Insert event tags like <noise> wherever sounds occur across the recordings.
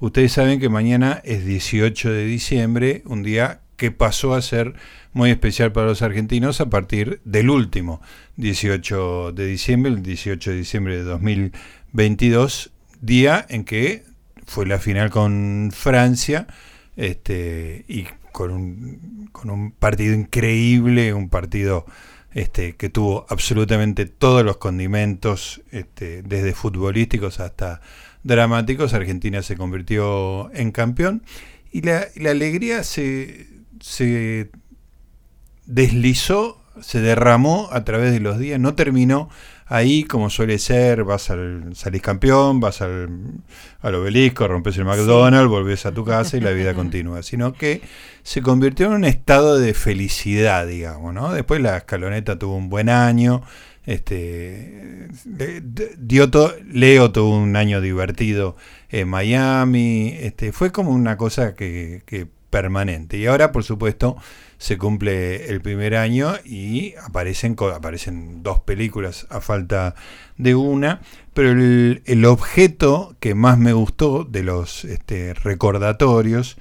ustedes saben que mañana es 18 de diciembre, un día que pasó a ser muy especial para los argentinos a partir del último 18 de diciembre, el 18 de diciembre de 2022, día en que fue la final con Francia este, y con un, con un partido increíble, un partido este, que tuvo absolutamente todos los condimentos, este, desde futbolísticos hasta dramáticos. Argentina se convirtió en campeón y la, la alegría se, se deslizó, se derramó a través de los días, no terminó ahí como suele ser, vas al, salís campeón, vas al, al obelisco, rompes el McDonald's, volvés a tu casa y la vida <laughs> continúa, sino que se convirtió en un estado de felicidad, digamos, ¿no? Después la escaloneta tuvo un buen año, este Leo tuvo un año divertido en Miami, este, fue como una cosa que, que permanente. Y ahora, por supuesto, se cumple el primer año y aparecen, aparecen dos películas a falta de una, pero el, objeto que más me gustó de los este, recordatorios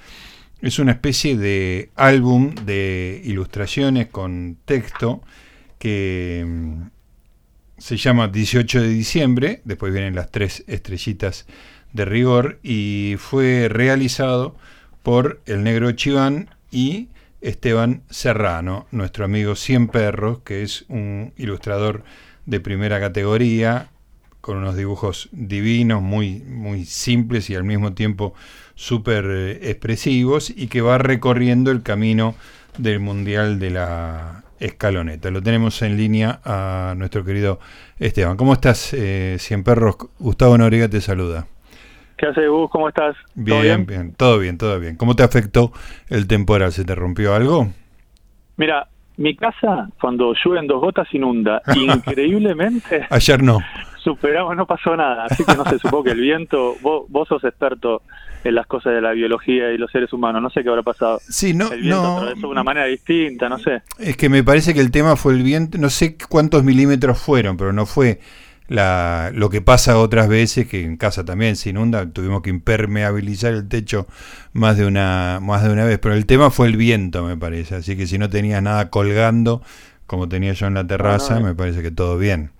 es una especie de álbum de ilustraciones con texto que se llama 18 de diciembre, después vienen las tres estrellitas de rigor y fue realizado por el negro Chiván y Esteban Serrano, nuestro amigo Cien Perros, que es un ilustrador de primera categoría, con unos dibujos divinos, muy, muy simples y al mismo tiempo súper eh, expresivos, y que va recorriendo el camino del Mundial de la Escaloneta. Lo tenemos en línea a nuestro querido Esteban. ¿Cómo estás, eh, Cien Perros? Gustavo Noriega te saluda. ¿Qué haces, Gus? ¿Cómo estás? Bien, bien, todo bien, todo bien. ¿Cómo te afectó el temporal? ¿Se te rompió algo? Mira, mi casa cuando llueven dos gotas inunda. <laughs> Increíblemente. Ayer no. Superamos, no pasó nada. Así que no sé, supongo que el viento, vos, vos sos experto en las cosas de la biología y los seres humanos. No sé qué habrá pasado. Sí, no, el viento no. atravesó de una manera distinta, no sé. Es que me parece que el tema fue el viento. No sé cuántos milímetros fueron, pero no fue la, lo que pasa otras veces, que en casa también se inunda, tuvimos que impermeabilizar el techo más de una, más de una vez, pero el tema fue el viento, me parece, así que si no tenías nada colgando, como tenía yo en la terraza, me parece que todo bien.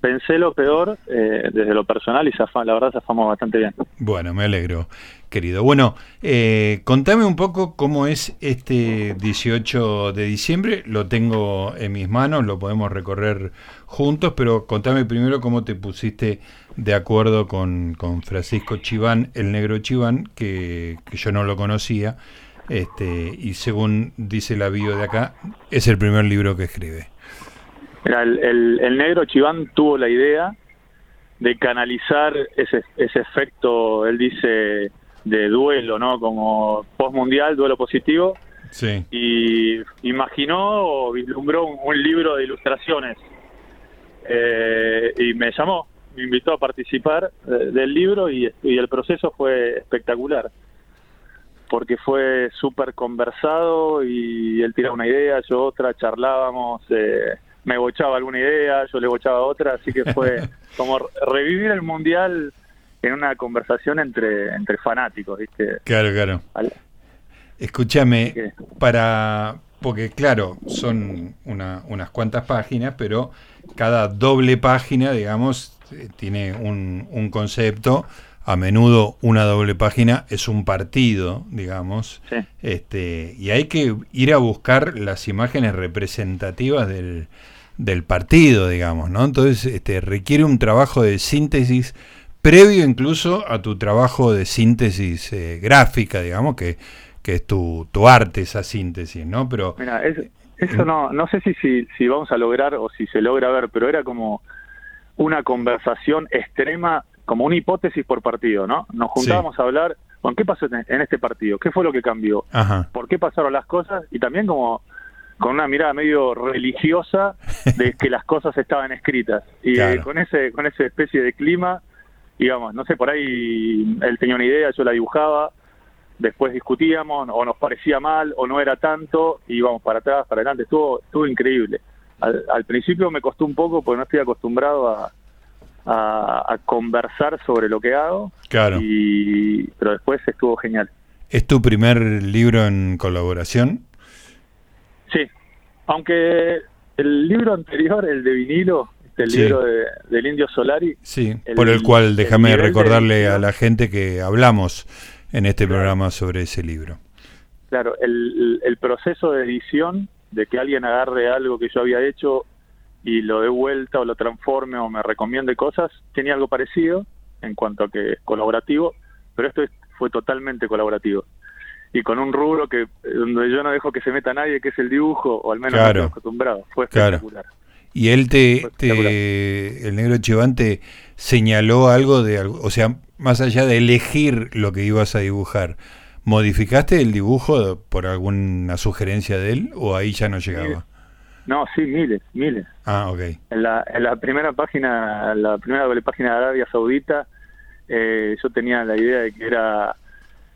Pensé lo peor eh, desde lo personal y la verdad zafamos bastante bien. Bueno, me alegro, querido. Bueno, eh, contame un poco cómo es este 18 de diciembre. Lo tengo en mis manos, lo podemos recorrer juntos, pero contame primero cómo te pusiste de acuerdo con, con Francisco Chiván, el negro Chiván, que, que yo no lo conocía. Este, y según dice la bio de acá, es el primer libro que escribe el, negro Chiván tuvo la idea de canalizar ese, ese efecto, él dice, de duelo, ¿no? Como postmundial, duelo positivo. Sí. Y imaginó o vislumbró un, libro de ilustraciones. Eh, y me llamó, me invitó a participar eh, del libro y, el proceso fue espectacular. Porque fue súper conversado y él tiraba una idea, yo otra, charlábamos. Eh, me bochaba alguna idea, yo le bochaba otra, así que fue <laughs> como revivir el mundial en una conversación entre, entre fanáticos, ¿viste? Claro, claro. Escúchame, para. Porque, claro, son una, unas cuantas páginas, pero cada doble página, digamos, eh, tiene un, un concepto a menudo una doble página es un partido, digamos, este, y hay que ir a buscar las imágenes representativas del, del partido, digamos, ¿no? Entonces este, requiere un trabajo de síntesis previo incluso a tu trabajo de síntesis eh, gráfica, digamos, que, que es tu, tu arte esa síntesis, ¿no? Pero Mira, eso no, no sé si, si, si vamos a lograr o si se logra ver, pero era como una conversación extrema como una hipótesis por partido, ¿no? Nos juntábamos a hablar, con ¿qué pasó en este partido? ¿Qué fue lo que cambió? ¿Por qué pasaron las cosas? Y también como con una mirada medio religiosa de que las cosas estaban escritas. Y eh, con ese con esa especie de clima, digamos, no sé, por ahí él tenía una idea, yo la dibujaba, después discutíamos, o nos parecía mal, o no era tanto, y íbamos para atrás, para adelante, estuvo, estuvo increíble. Al, al principio me costó un poco porque no estoy acostumbrado a a, conversar sobre lo que hago. Claro. Y, pero después estuvo genial. ¿Es tu primer libro en colaboración? Sí, aunque el libro anterior, el de vinilo, el libro del Indio Solari. Sí, por el cual déjame recordarle a la gente que hablamos en este programa sobre ese libro. Claro, el, el proceso de edición, de que alguien agarre algo que yo había hecho y lo dé vuelta o lo transforme o me recomiende cosas, tenía algo parecido en cuanto a que es colaborativo, pero esto fue totalmente colaborativo. Y con un rubro que donde yo no dejo que se meta nadie, que es el dibujo, o al menos claro. acostumbrado. Fue espectacular. Y él te, el negro Chivante señaló algo de algo, o sea, más allá de elegir lo que ibas a dibujar, ¿modificaste el dibujo por alguna sugerencia de él o ahí ya no llegaba? No, sí, miles, miles. Ah, ok. En la, en la primera página, la primera doble página de Arabia Saudita, eh, yo tenía la idea de que era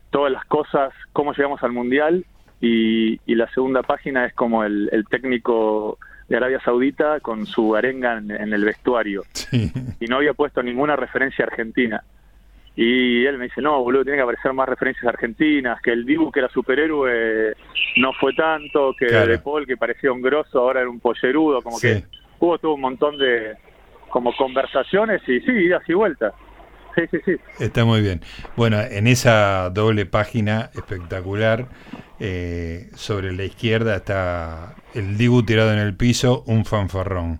todas las cosas, cómo llegamos al Mundial, y, y la segunda página es como el, el, técnico de Arabia Saudita con su arenga en, en el vestuario. Sí. Y no había puesto ninguna referencia argentina. Y él me dice, no, boludo, tiene que aparecer más referencias argentinas, que el Dibu que era superhéroe no fue tanto, que De Paul que parecía un grosso ahora era un pollerudo, como que hubo todo un montón de como conversaciones y sí, idas y vueltas. Sí, sí, sí. Está muy bien. Bueno, en esa doble página espectacular, eh, sobre la izquierda está el Dibu tirado en el piso, un fanfarrón.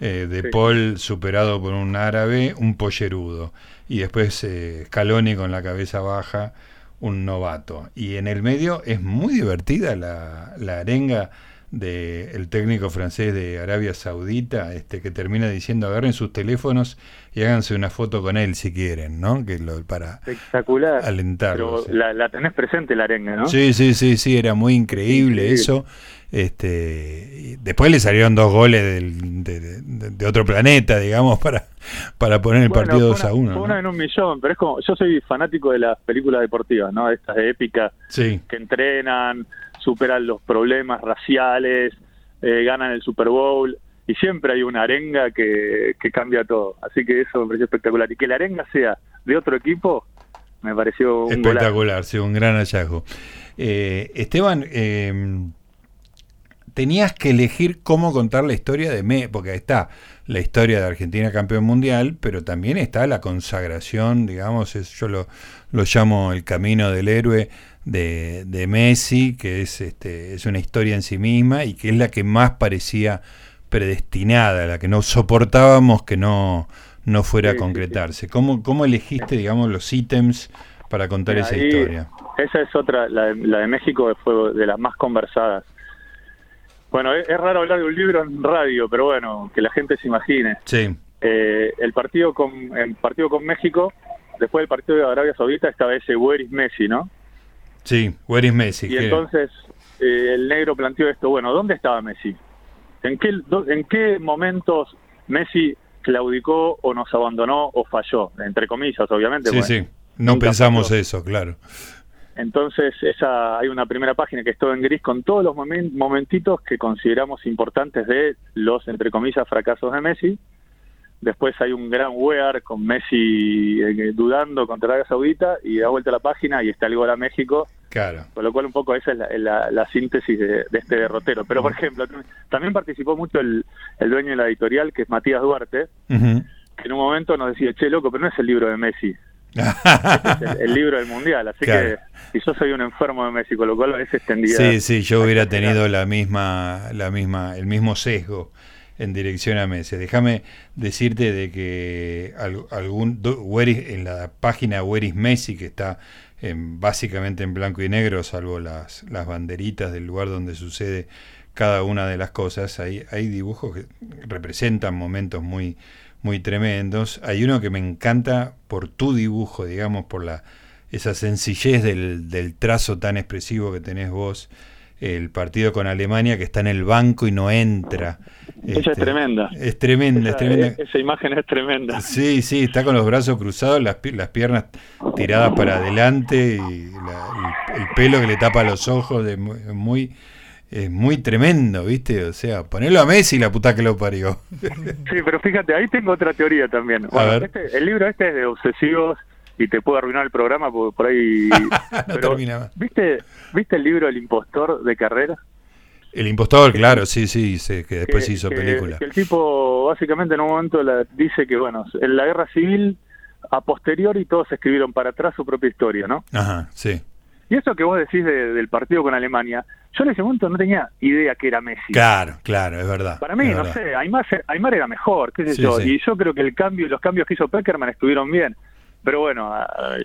Eh, de Paul superado por un árabe, un pollerudo y después eh, Scaloni con la cabeza baja, un novato. Y en el medio es muy divertida la, la arenga del técnico francés de Arabia Saudita, este que termina diciendo agarren sus teléfonos y háganse una foto con él si quieren, ¿no? Que lo para Espectacular. alentarlo. la, tenés presente la arenga, ¿no? Sí, sí, sí, sí, era muy increíble, eso. Este, después le salieron dos goles de, otro planeta, digamos, para, para poner el partido 2 a 1. Fue uno en un millón, pero es como, yo soy fanático de las películas deportivas, ¿no? Estas de épica, sí. que entrenan, superan los problemas raciales, eh, ganan el Super Bowl, y siempre hay una arenga que, que cambia todo. Así que eso me pareció espectacular. Y que la arenga sea de otro equipo, me pareció un espectacular, sí, un gran hallazgo. Eh, Esteban, eh, tenías que elegir cómo contar la historia de Me, porque está la historia de Argentina campeón mundial, pero también está la consagración, digamos, yo lo, lo llamo el camino del héroe de, de, Messi, que es, este, es una historia en sí misma y que es la que más parecía predestinada, la que no soportábamos que no, no fuera a concretarse. ¿Cómo, ¿Cómo elegiste, digamos, los ítems para contar esa historia? Esa es otra, la la de México fue de las más conversadas bueno, es, raro hablar de un libro en radio, pero bueno, que la gente se imagine. Sí. Eh, el partido con el partido con México, después del partido de Arabia Saudita, estaba ese Where is Messi, ¿no? Sí, Where is Messi. Y entonces eh, el negro planteó esto, bueno, ¿dónde estaba Messi? ¿En qué, ¿En qué momentos Messi claudicó o nos abandonó o falló? Entre comillas, obviamente. Sí, sí, no pensamos eso, claro. Entonces, esa hay una primera página que es todo en gris con todos los momentitos que consideramos importantes de los, entre comillas, fracasos de Messi. Después hay un gran wear con Messi eh, dudando contra Arabia Saudita y da vuelta a la página y está el gol a México. Claro. Con lo cual un poco esa es la, síntesis de, este derrotero. Pero, por ejemplo, también participó mucho el, dueño de la editorial, que es Matías Duarte, que en un momento nos decía, che, loco, pero no es el libro de Messi, <laughs> es el, libro del mundial, así que si yo soy un enfermo de México, lo cual es extendida. Sí, sí, yo hubiera tenido la misma, la misma, el mismo sesgo en dirección a Messi. Déjame decirte de que algún en la página Where is Messi que está en, básicamente en blanco y negro, salvo las, las banderitas del lugar donde sucede cada una de las cosas, hay, hay dibujos que representan momentos muy muy tremendos. Hay uno que me encanta por tu dibujo, digamos, por la esa sencillez del, del trazo tan expresivo que tenés vos. El partido con Alemania que está en el banco y no entra. Esa es este, tremenda. Es tremenda, esa, es tremenda. Esa imagen es tremenda. Sí, sí, está con los brazos cruzados, las, las piernas tiradas para adelante y el, pelo que le tapa los ojos, de muy, es muy tremendo, ¿viste? O sea, ponerlo a Messi la puta que lo parió. Sí, pero fíjate, ahí tengo otra teoría también. Este, el libro este es de obsesivos y te puedo arruinar el programa porque por ahí... <laughs> no ¿viste, ¿Viste el libro El impostor de Carrera? El impostor, claro, sí, sí, sé que después hizo película. el tipo básicamente en un momento dice que, bueno, en la guerra civil, a posteriori todos escribieron para atrás su propia historia, ¿no? Ajá, sí. Y eso que vos decís del partido con Alemania, yo en ese momento no tenía idea que era Messi. Claro, claro, es verdad. Para mí, no sé, Aymar, Aymar, era mejor, qué sé yo, y yo creo que el cambio, los cambios que hizo Peckerman estuvieron bien. Pero bueno,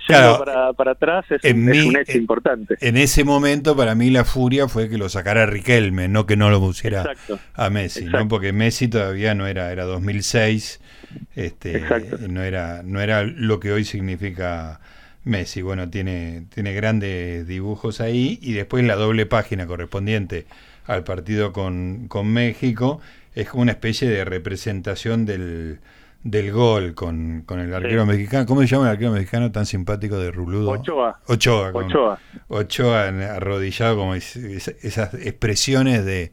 ya para, para, atrás es, un, hecho importante. En ese momento, para mí, la furia fue que lo sacara Riquelme, no que no lo pusiera a Messi, ¿no? porque Messi todavía no era, era 2006, este, no era, no era lo que hoy significa Messi. Bueno, tiene, tiene grandes dibujos ahí y después la doble página correspondiente al partido con, con México es como una especie de representación del, del gol con, con el arquero mexicano. ¿Cómo se llama el arquero mexicano tan simpático de Ruludo? Ochoa. Ochoa. Ochoa. Ochoa arrodillado, como esas expresiones de,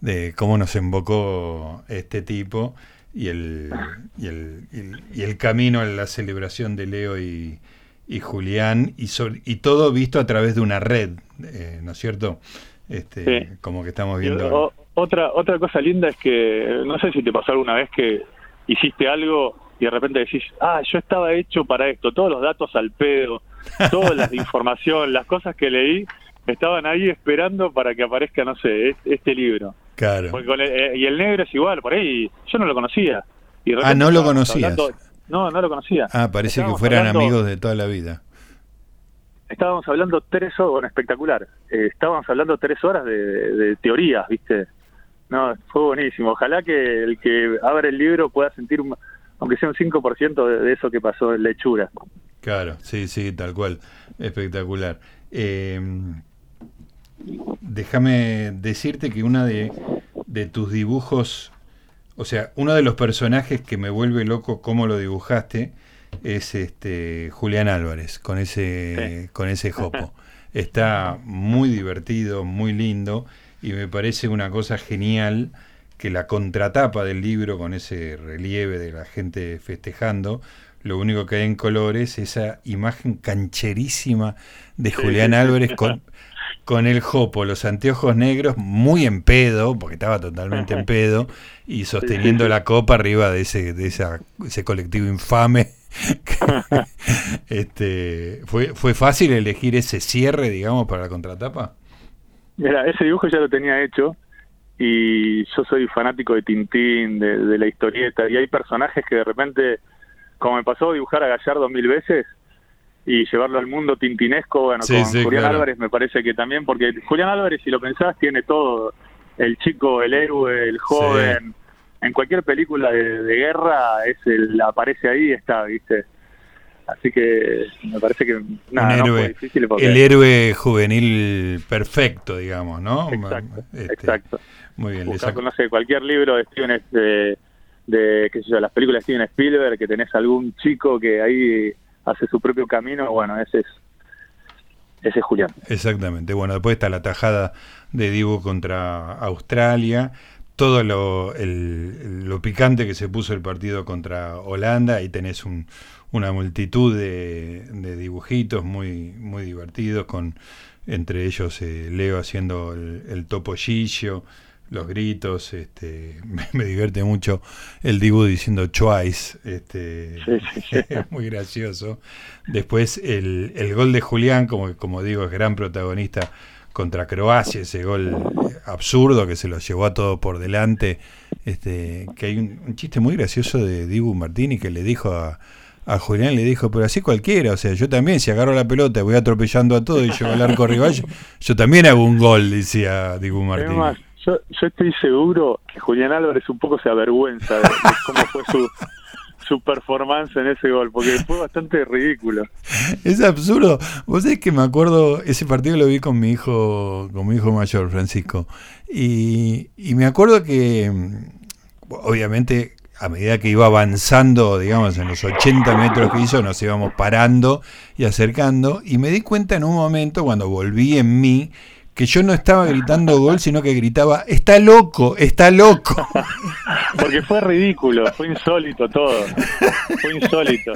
de cómo nos invocó este tipo y el, y el, y el camino a la celebración de Leo y, y Julián, y, y todo visto a través de una red, eh, ¿no es cierto? Este, Como que estamos viendo. otra, otra cosa linda es que, no sé si te pasó alguna vez que hiciste algo y de repente decís, ah, yo estaba hecho para esto, todos los datos al pedo, toda la <laughs> información, las cosas que leí, estaban ahí esperando para que aparezca, no sé, este, libro. Claro. Eh, y el negro es igual, por ahí yo no lo conocía. Y ah, no lo conocías. No, no lo conocía. Ah, parece que fueran amigos de toda la vida. Estábamos hablando tres horas, bueno, espectacular. Eh, estábamos hablando tres horas de, teorías, ¿viste? No, fue buenísimo. Ojalá que el que abre el libro pueda sentir, aunque sea un 5% de, de eso que pasó en lechura. Claro, sí, sí, tal cual. Espectacular. Eh, déjame decirte que una de, de tus dibujos o sea, uno de los personajes que me vuelve loco cómo lo dibujaste es este Julián Álvarez con ese con ese jopo. Está muy divertido, muy lindo y me parece una cosa genial que la contratapa del libro con ese relieve de la gente festejando, lo único que hay en color es esa imagen cancherísima de Julián Álvarez con con el jopo, los anteojos negros, muy en pedo, porque estaba totalmente en pedo, y sosteniendo la copa arriba de ese, de esa, ese colectivo infame. <laughs> este, ¿fue, ¿Fue fácil elegir ese cierre, digamos, para la contratapa? Mira, ese dibujo ya lo tenía hecho y yo soy fanático de Tintín, de, de la historieta, y hay personajes que de repente, como me pasó dibujar a Gallardo mil veces, y llevarlo al mundo tintinesco, bueno, con Julián Álvarez me parece que también, porque Julián Álvarez, si lo pensás, tiene todo, el chico, el héroe, el joven, en cualquier película de, guerra es el, aparece ahí y está, ¿viste? Así que me parece que nada, no fue difícil el héroe juvenil perfecto, digamos, ¿no? Exacto, este, exacto. Muy bien. Buscar, no sé, cualquier libro de Steven, de, de, qué sé yo, las películas de Steven Spielberg, que tenés algún chico que ahí hace su propio camino, bueno, ese es ese es Julián. Exactamente. Bueno, después está la tajada de Dibu contra Australia, todo lo, lo picante que se puso el partido contra Holanda, ahí tenés un, una multitud de, de, dibujitos muy, muy divertidos, con entre ellos eh, Leo haciendo el, el topollillo, los gritos, este, <laughs> me, divierte mucho el Dibu diciendo twice, este, <laughs> es muy gracioso. Después el, el, gol de Julián, como, como digo, es gran protagonista contra Croacia, ese gol absurdo que se lo llevó a todo por delante, este, que hay un, chiste muy gracioso de Dibu Martini que le dijo a, a Julián le dijo, pero así cualquiera, o sea, yo también, si agarro la pelota y voy atropellando a todo y llego al arco rival, yo, también hago un gol, decía Dibu Martini. Yo, yo estoy seguro que Julián Álvarez un poco se avergüenza de, cómo fue su, su performance en ese gol, porque fue <laughs> bastante ridículo. Es absurdo. Vos sabés que me acuerdo, ese partido lo vi con mi hijo, con mi hijo mayor, Francisco, y, y me acuerdo que, obviamente, a medida que iba avanzando, digamos, en los 80 metros que hizo, nos íbamos parando y acercando, y me di cuenta en un momento, cuando volví en mí, que yo no estaba gritando gol, sino que gritaba, está loco, está loco. <laughs> Porque fue ridículo, fue insólito todo. Fue insólito.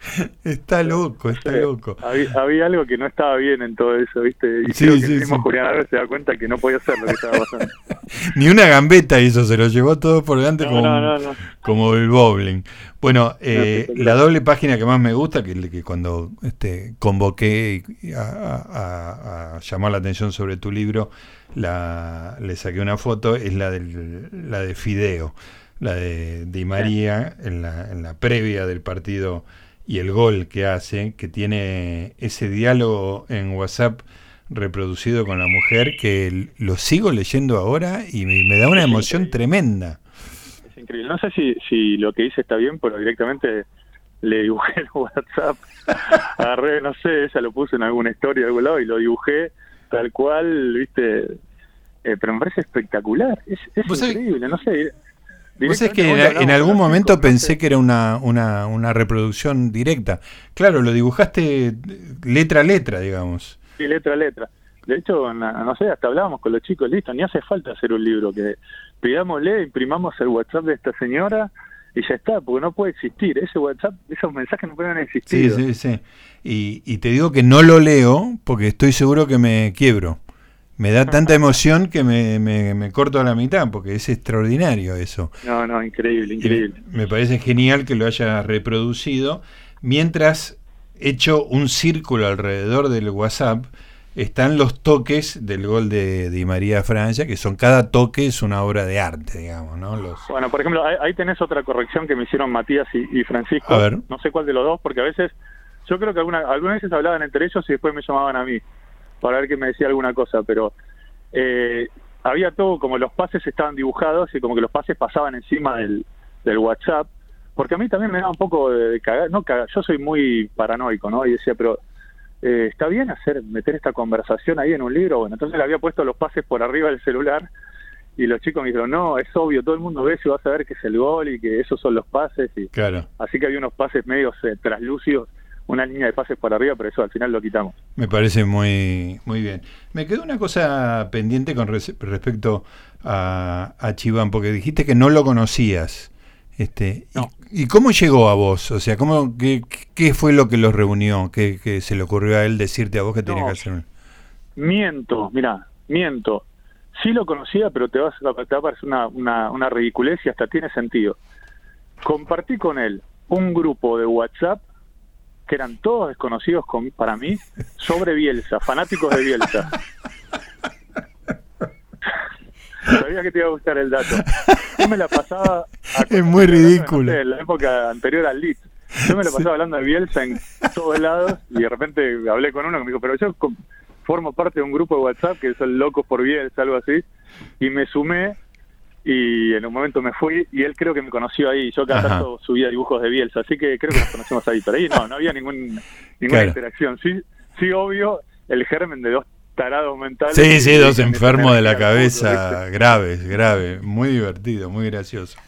<laughs> Está loco, está loco. Había, algo que no estaba bien en todo eso, ¿viste? Y sí, creo que sí, mismo Julián se da cuenta que no podía hacer lo que estaba pasando. <laughs> Ni una gambeta hizo, se lo llevó todo por delante como, como el bowling. Bueno, eh, la doble página que más me gusta, que, que cuando este, convoqué a, a, llamar la atención sobre tu libro, la, le saqué una foto, es la, del, la de Fideo, la de Di María en la, en la previa del partido y el gol que hace, que tiene ese diálogo en WhatsApp reproducido con la mujer, que lo sigo leyendo ahora y me, da una emoción tremenda. Es increíble. No sé si, si lo que hice está bien, pero directamente le dibujé el WhatsApp. <laughs> Agarré, no sé, ella lo puso en alguna historia de algún lado y lo dibujé tal cual, viste. Eh, pero me parece espectacular. Es, es increíble, no sé. Es que en, algún momento pensé que era una, una, una, reproducción directa. Claro, lo dibujaste letra a letra, digamos. Sí, letra a letra. De hecho, no sé, hasta hablábamos con los chicos, listo, ni hace falta hacer un libro, que pidámosle, imprimamos el WhatsApp de esta señora y ya está, porque no puede existir. Ese WhatsApp, esos mensajes no pueden existir. Sí, sí, sí. Y, y te digo que no lo leo porque estoy seguro que me quiebro me da tanta emoción que me, me, corto a la mitad, porque es extraordinario eso. No, no, increíble, increíble. me parece genial que lo haya reproducido, mientras hecho un círculo alrededor del WhatsApp, están los toques del gol de Di María Francia, que son cada toque es una obra de arte, digamos, ¿no? Los... Bueno, por ejemplo, ahí, tenés otra corrección que me hicieron Matías y, Francisco. A ver. No sé cuál de los dos, porque a veces, yo creo que alguna, algunas veces hablaban entre ellos y después me llamaban a mí para ver que me decía alguna cosa, pero eh, había todo, como los pases estaban dibujados y como que los pases pasaban encima del, del WhatsApp, porque a mí también me da un poco de, cagar, no cagar, yo soy muy paranoico, ¿no? Y decía, pero eh, está bien hacer meter esta conversación ahí en un libro, bueno, entonces le había puesto los pases por arriba del celular y los chicos me dijeron, no, es obvio, todo el mundo ve si va a saber que es el gol y que esos son los pases. Y claro. Así que había unos pases medios eh, traslúcidos una línea de pases por arriba, pero eso al final lo quitamos. Me parece muy, muy bien. Me quedó una cosa pendiente con respecto a, a Chiván, porque dijiste que no lo conocías. Este, y, cómo llegó a vos? O sea, ¿cómo, qué, qué fue lo que los reunió? ¿Qué, se le ocurrió a él decirte a vos que tenía que hacer? Miento, mira, miento. Sí lo conocía, pero te, vas, te va a parecer una, una, una ridiculez y hasta tiene sentido. Compartí con él un grupo de WhatsApp que eran todos desconocidos con, para mí, sobre Bielsa, fanáticos de Bielsa. Sabía que te iba a gustar el dato. Yo me la pasaba... es muy ridículo. en la época anterior al Leeds. Yo me la pasaba hablando de Bielsa en todos lados y de repente hablé con uno que me dijo, pero yo formo parte de un grupo de WhatsApp que son locos por Bielsa, algo así, y me sumé y en un momento me fui y él creo que me conoció ahí. Yo cada tanto subía dibujos de Bielsa, así que creo que nos conocimos ahí. Pero ahí no, no había ningún, ninguna interacción. Sí, sí, obvio, el germen de dos tarados mentales. Sí, sí, dos enfermos de la cabeza, graves, grave. Muy divertido, muy gracioso.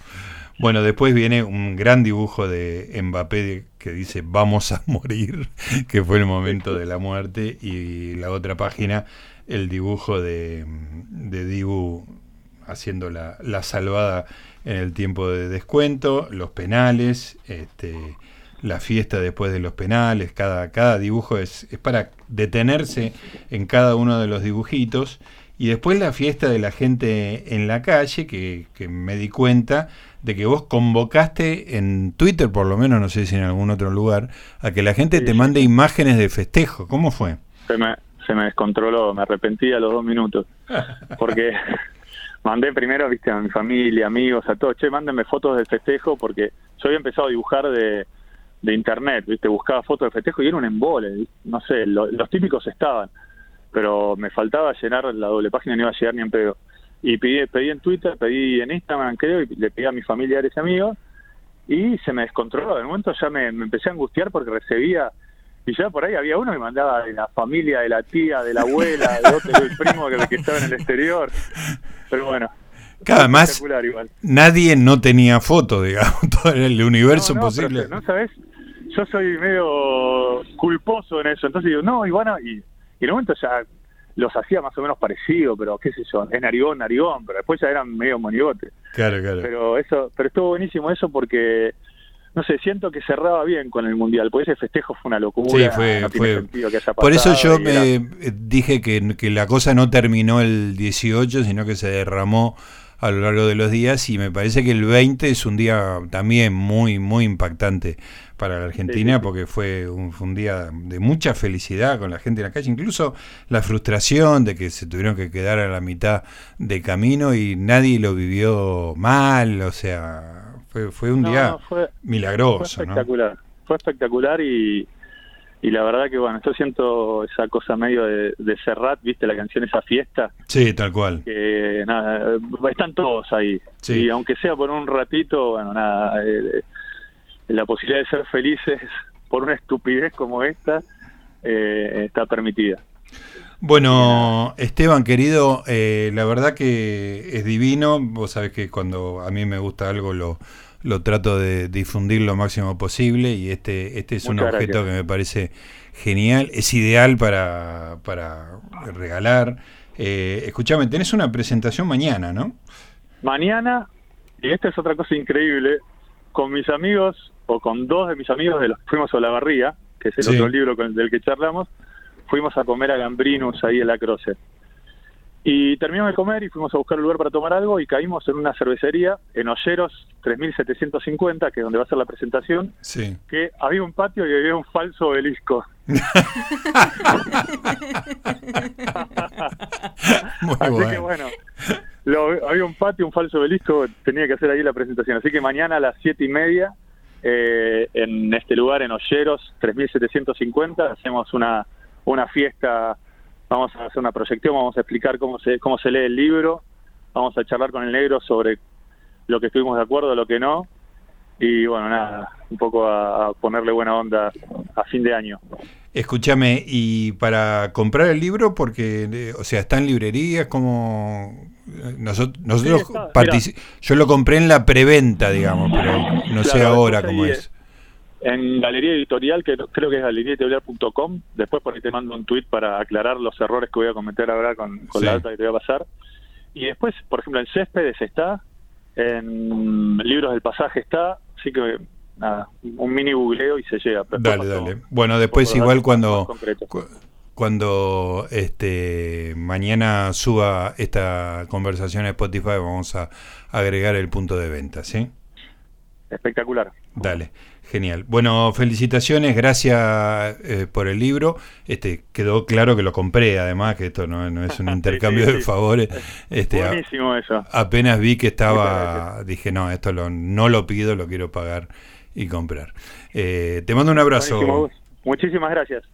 Bueno, después viene un gran dibujo de Mbappé que dice vamos a morir, <laughs> que fue el momento de la muerte, y la otra página, el dibujo de, de Dibu haciendo la, la, salvada en el tiempo de descuento, los penales, este, la fiesta después de los penales, cada, cada dibujo es, es para detenerse en cada uno de los dibujitos. Y después la fiesta de la gente en la calle, que, que, me di cuenta de que vos convocaste en Twitter, por lo menos, no sé si en algún otro lugar, a que la gente te mande imágenes de festejo. ¿Cómo fue? Se me, se me descontroló, me arrepentí a los dos minutos. <laughs> Porque mandé primero, viste, a mi familia, amigos, a todos, che, mándenme fotos del festejo, porque yo había empezado a dibujar de, de internet, viste, buscaba fotos de festejo y era un embole, no sé, los típicos estaban, pero me faltaba llenar la doble página, no iba a llegar ni en pedo. Y pedí, pedí en Twitter, pedí en Instagram, creo, y le pedí a mis familiares y amigos, y se me descontroló. De momento ya me, me empecé a angustiar porque recibía y ya por ahí había uno que mandaba de la familia, de la tía, de la abuela, de otro, del <laughs> primo que, que estaba en el exterior. Pero bueno. Cada más, nadie no tenía foto, digamos, <laughs> todo el universo posible. no, ¿sabes? Yo soy medio culposo en eso, entonces digo, no, y bueno, y, y en un momento ya los hacía más o menos parecido, pero qué sé yo, es narigón, narigón, pero después ya eran medio monigote. Claro, claro. Pero eso, pero estuvo buenísimo eso porque no sé, siento que cerraba bien con el Mundial, porque ese festejo fue una locura. Sí, fue, fue. Por eso yo me dije que, que, la cosa no terminó el 18, sino que se derramó a lo largo de los días y me parece que el 20 es un día también muy, muy impactante para la Argentina porque fue un, fue un, día de mucha felicidad con la gente en la calle, incluso la frustración de que se tuvieron que quedar a la mitad de camino y nadie lo vivió mal, o sea, fue, fue un día milagroso. Fue espectacular, fue espectacular y, y la verdad que bueno, yo siento esa cosa medio de, de Serrat, viste la canción esa fiesta. Sí, tal cual. Que nada, están todos ahí. Y aunque sea por un ratito, bueno, nada, eh, la posibilidad de ser felices por una estupidez como esta eh, está permitida. Bueno, Esteban, querido, eh, la verdad que es divino. Vos sabés que cuando a mí me gusta algo lo, lo trato de difundir lo máximo posible y este, este es un objeto que me parece genial. Es ideal para, para regalar. Eh, escuchame, tenés una presentación mañana, ¿no? Mañana, y esta es otra cosa increíble, con mis amigos o con dos de mis amigos de los fuimos a la barría, que es el otro libro con, del que charlamos, fuimos a comer a Gambrinus ahí en la Croce. Y terminamos de comer y fuimos a buscar un lugar para tomar algo y caímos en una cervecería en Olleros 3750, que es donde va a ser la presentación, sí. que había un patio y había un falso obelisco. <laughs> Así que bueno, había un patio, un falso obelisco, tenía que hacer ahí la presentación. Así que mañana a las siete y media, eh, en este lugar, en Olleros 3750, hacemos una una fiesta, vamos a hacer una proyección, vamos a explicar cómo se, cómo se lee el libro, vamos a charlar con el negro sobre lo que estuvimos de acuerdo, lo que no, y bueno, nada, un poco a, ponerle buena onda a fin de año. Escúchame, y para comprar el libro, porque, o sea, está en librerías, como nosotros, nosotros yo lo compré en la preventa, digamos, pero no sé ahora cómo es en Galería Editorial, que creo que es galeriaeditorial.com. Después por ahí te mando un tweet para aclarar los errores que voy a cometer ahora con, la data que te voy a pasar. Y después, por ejemplo, en Céspedes está, en Libros del Pasaje está, así que nada, un mini googleo y se llega. Dale, dale. Bueno, después igual cuando cuando este mañana suba esta conversación a Spotify vamos a agregar el punto de venta, ¿sí? Espectacular. Dale. Genial. Bueno, felicitaciones, gracias eh, por el libro. Este quedó claro que lo compré, además que esto no, es un <laughs> intercambio de favores. Este, Buenísimo eso. Apenas vi que estaba, dije no, esto lo, no lo pido, lo quiero pagar y comprar. Eh, te mando un abrazo. Muchísimas gracias.